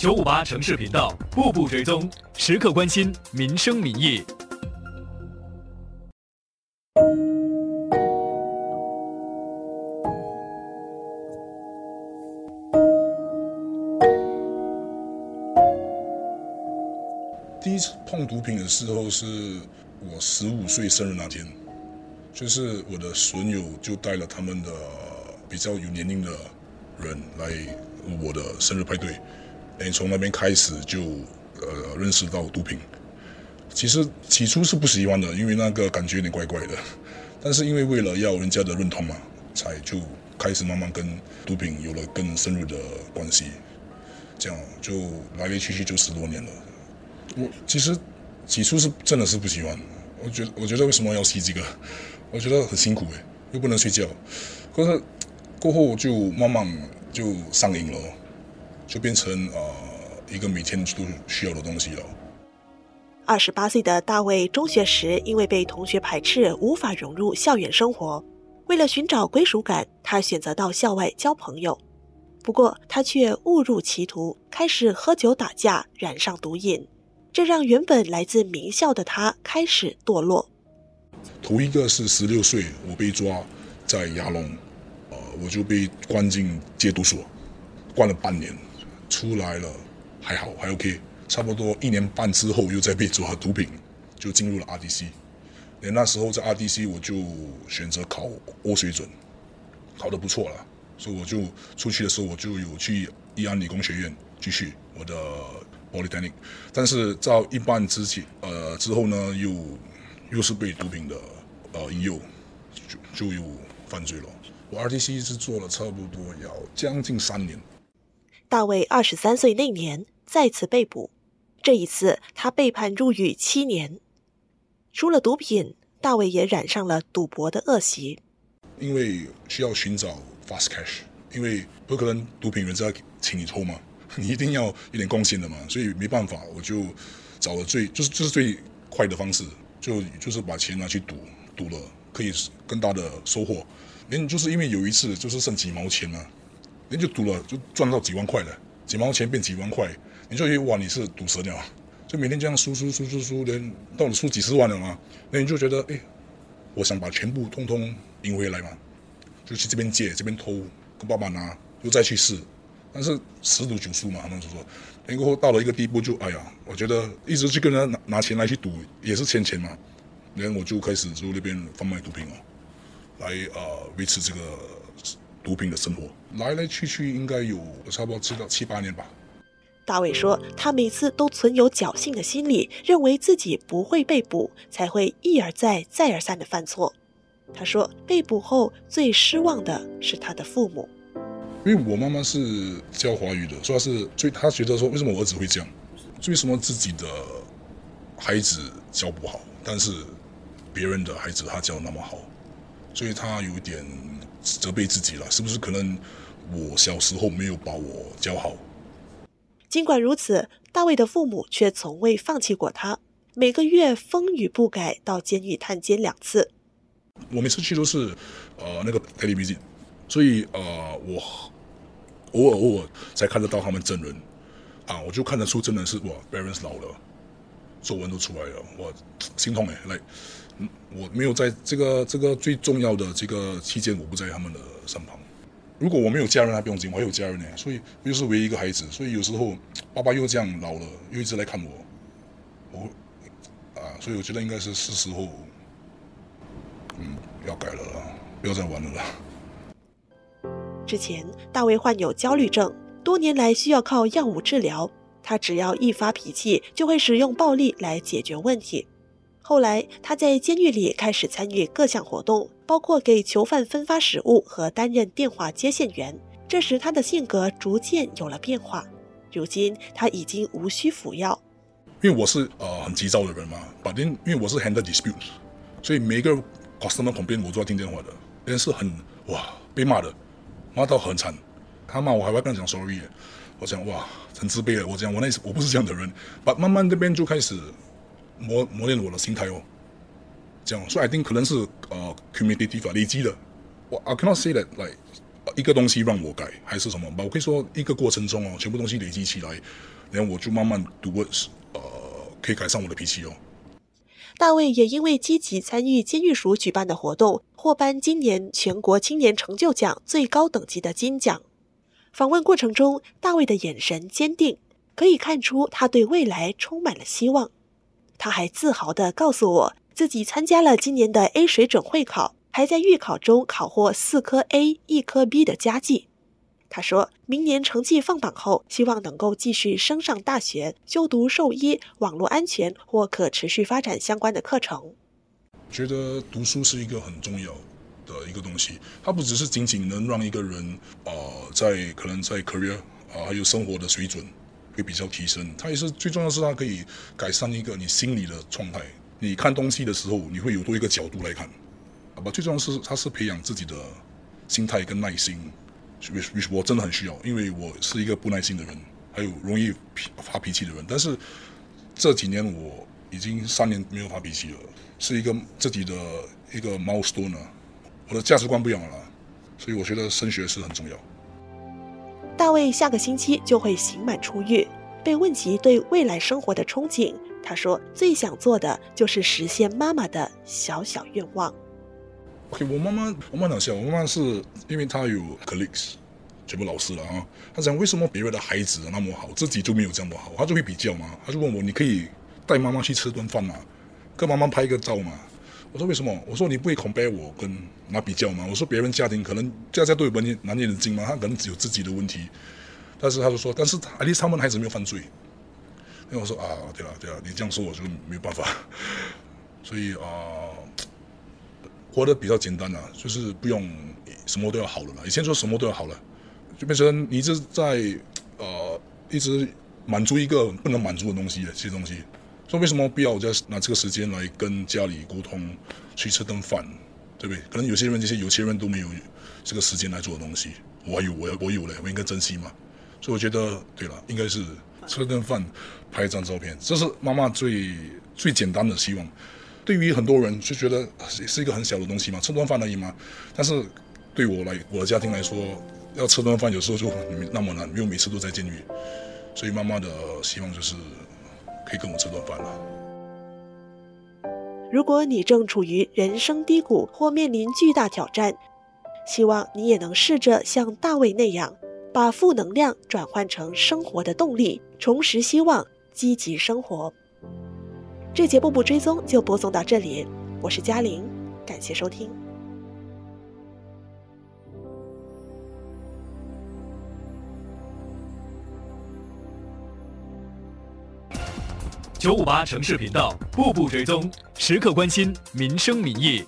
九五八城市频道，步步追踪，时刻关心民生民意。第一次碰毒品的时候是我十五岁生日那天，就是我的损友就带了他们的比较有年龄的人来我的生日派对，哎，从那边开始就呃认识到毒品。其实起初是不喜欢的，因为那个感觉有点怪怪的，但是因为为了要人家的认同嘛，才就开始慢慢跟毒品有了更深入的关系，这样就来来去去就十多年了。我其实起初是真的是不喜欢，我觉得我觉得为什么要吸这个？我觉得很辛苦诶，又不能睡觉。可是过后就慢慢就上瘾了，就变成呃一个每天都需要的东西了。二十八岁的大卫，中学时因为被同学排斥，无法融入校园生活。为了寻找归属感，他选择到校外交朋友。不过他却误入歧途，开始喝酒打架，染上毒瘾。这让原本来自名校的他开始堕落。头一个是十六岁，我被抓在牙龙，呃，我就被关进戒毒所，关了半年，出来了还好还 OK，差不多一年半之后又再被抓毒品，就进入了 RDC。连那时候在 RDC 我就选择考 O 水准，考得不错了，所以我就出去的时候我就有去义安理工学院继续我的。Polytechnic，但是到一半之前，呃，之后呢，又又是被毒品的呃引诱，就就又犯罪了。我 RDC 是做了差不多要将近三年。大卫二十三岁那年再次被捕，这一次他被判入狱七年。除了毒品，大卫也染上了赌博的恶习。因为需要寻找 fast cash，因为不可能毒品人家请你抽嘛。你一定要有点贡献的嘛，所以没办法，我就找了最就是就是最快的方式，就就是把钱拿去赌，赌了可以更大的收获。连就是因为有一次就是剩几毛钱嘛，你就赌了就赚到几万块了，几毛钱变几万块，你就以为哇你是赌神了，就每天这样输输输输输，连到了输几十万了嘛，那你就觉得哎，我想把全部通通赢回来嘛，就去这边借这边偷，跟爸爸拿，又再去试。但是十赌九输嘛，他们就说，然后到了一个地步，就哎呀，我觉得一直去跟人拿拿钱来去赌，也是欠钱嘛，然后我就开始就那边贩卖毒品哦，来呃维持这个毒品的生活，来来去去应该有差不多知道七八年吧。大卫说，他每次都存有侥幸的心理，认为自己不会被捕，才会一而再再而三的犯错。他说，被捕后最失望的是他的父母。因为我妈妈是教华语的，说是最她觉得说为什么我儿子会这样，为什么自己的孩子教不好，但是别人的孩子他教那么好，所以他有一点责备自己了，是不是可能我小时候没有把我教好？尽管如此，大卫的父母却从未放弃过他，每个月风雨不改到监狱探监两次。我每次去都是呃那个 television，所以呃我。偶尔偶尔才看得到他们真人，啊，我就看得出真人是哇，Barons 老了，皱纹都出来了，我心痛哎，来，我没有在这个这个最重要的这个期间，我不在他们的身旁。如果我没有家人，还不用紧，我还有家人呢，所以又是唯一一个孩子，所以有时候爸爸又这样老了，又一直来看我，我啊，所以我觉得应该是是时候，嗯，要改了，不要再玩了啦。之前，大卫患有焦虑症，多年来需要靠药物治疗。他只要一发脾气，就会使用暴力来解决问题。后来，他在监狱里开始参与各项活动，包括给囚犯分发食物和担任电话接线员。这时，他的性格逐渐有了变化。如今，他已经无需服药。因为我是呃很急躁的人嘛，把因因为我是 handle dispute，所以每个 customer 旁边我都要听电话的，人是很哇被骂的。骂到很惨，他骂我还会跟他讲 sorry，我讲哇很自卑了，我讲我那我不是这样的人，把慢慢这边就开始磨磨练我的心态哦，这样，所以 I think 可能是呃 cumulative 累积的，我 I cannot say that like 一个东西让我改，还是什么吧？我可以说一个过程中哦，全部东西累积起来，然后我就慢慢读过，呃，可以改善我的脾气哦。大卫也因为积极参与监狱署举办的活动，获颁今年全国青年成就奖最高等级的金奖。访问过程中，大卫的眼神坚定，可以看出他对未来充满了希望。他还自豪地告诉我，自己参加了今年的 A 水准会考，还在预考中考获四科 A、一科 B 的佳绩。他说明年成绩放榜后，希望能够继续升上大学，修读兽医、网络安全或可持续发展相关的课程。觉得读书是一个很重要的一个东西，它不只是仅仅能让一个人啊，在可能在 career 啊，还有生活的水准会比较提升，它也是最重要是它可以改善一个你心理的状态。你看东西的时候，你会有多一个角度来看，好吧？最重要是它是培养自己的心态跟耐心。我真的很需要，因为我是一个不耐心的人，还有容易发脾气的人。但是这几年我已经三年没有发脾气了，是一个自己的一个 milestone 我的价值观不一样了，所以我觉得升学是很重要。大卫下个星期就会刑满出狱，被问及对未来生活的憧憬，他说最想做的就是实现妈妈的小小愿望。OK，我妈妈，我妈妈笑。我妈妈是因为她有 colleagues，全部老师了啊。她讲为什么别人的孩子那么好，自己就没有这么好？她就会比较嘛。她就问我，你可以带妈妈去吃顿饭吗？跟妈妈拍个照吗？我说为什么？我说你不会 compare 我跟那比较吗？我说别人家庭可能家家都有难难念的经嘛，他可能只有自己的问题。但是他就说，但是 at least 他们孩子没有犯罪。因为我说啊，对了对了，你这样说我就没有办法。所以啊。活得比较简单了，就是不用什么都要好了嘛。以前说什么都要好了，就变成你一直在呃一直满足一个不能满足的东西这些东西。说为什么必要我再拿这个时间来跟家里沟通，去吃顿饭，对不对？可能有些人这些有钱人都没有这个时间来做的东西，我有，我我有嘞，我应该珍惜嘛。所以我觉得，对了，应该是吃顿饭，拍一张照片，这是妈妈最最简单的希望。对于很多人就觉得是一个很小的东西嘛，吃顿饭而已嘛。但是对我来，我的家庭来说，要吃顿饭有时候就那么难，因为每次都在监狱。所以妈妈的希望就是可以跟我吃顿饭了。如果你正处于人生低谷或面临巨大挑战，希望你也能试着像大卫那样，把负能量转换成生活的动力，重拾希望，积极生活。这节步步追踪就播送到这里，我是嘉玲，感谢收听。九五八城市频道步步追踪，时刻关心民生民意。